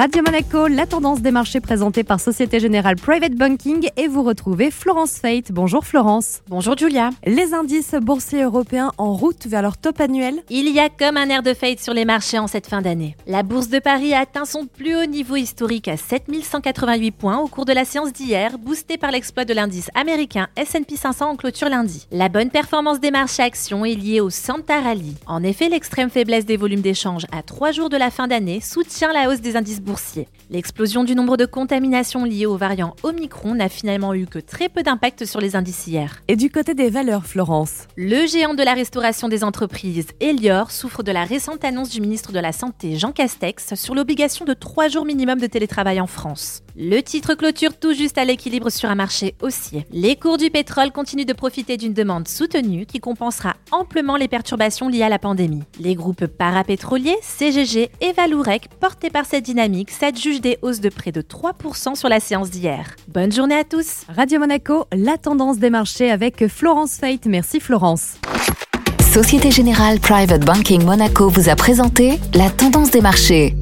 Radio Monaco, la tendance des marchés présentée par Société Générale Private Banking et vous retrouvez Florence Fate. Bonjour Florence. Bonjour Julia. Les indices boursiers européens en route vers leur top annuel Il y a comme un air de fête sur les marchés en cette fin d'année. La bourse de Paris a atteint son plus haut niveau historique à 7188 points au cours de la séance d'hier, boostée par l'exploit de l'indice américain S&P 500 en clôture lundi. La bonne performance des marchés actions est liée au Santa Rally. En effet, l'extrême faiblesse des volumes d'échange à trois jours de la fin d'année soutient la hausse des indices boursiers. L'explosion du nombre de contaminations liées au variant Omicron n'a finalement eu que très peu d'impact sur les indices hier. Et du côté des valeurs, Florence? Le géant de la restauration des entreprises, Elior, souffre de la récente annonce du ministre de la Santé, Jean Castex, sur l'obligation de trois jours minimum de télétravail en France. Le titre clôture tout juste à l'équilibre sur un marché haussier. Les cours du pétrole continuent de profiter d'une demande soutenue qui compensera amplement les perturbations liées à la pandémie. Les groupes parapétroliers, CGG et Valourec, portés par cette dynamique, s'adjugent des hausses de près de 3% sur la séance d'hier. Bonne journée à tous Radio Monaco, la tendance des marchés avec Florence Fate. Merci Florence. Société Générale Private Banking Monaco vous a présenté la tendance des marchés.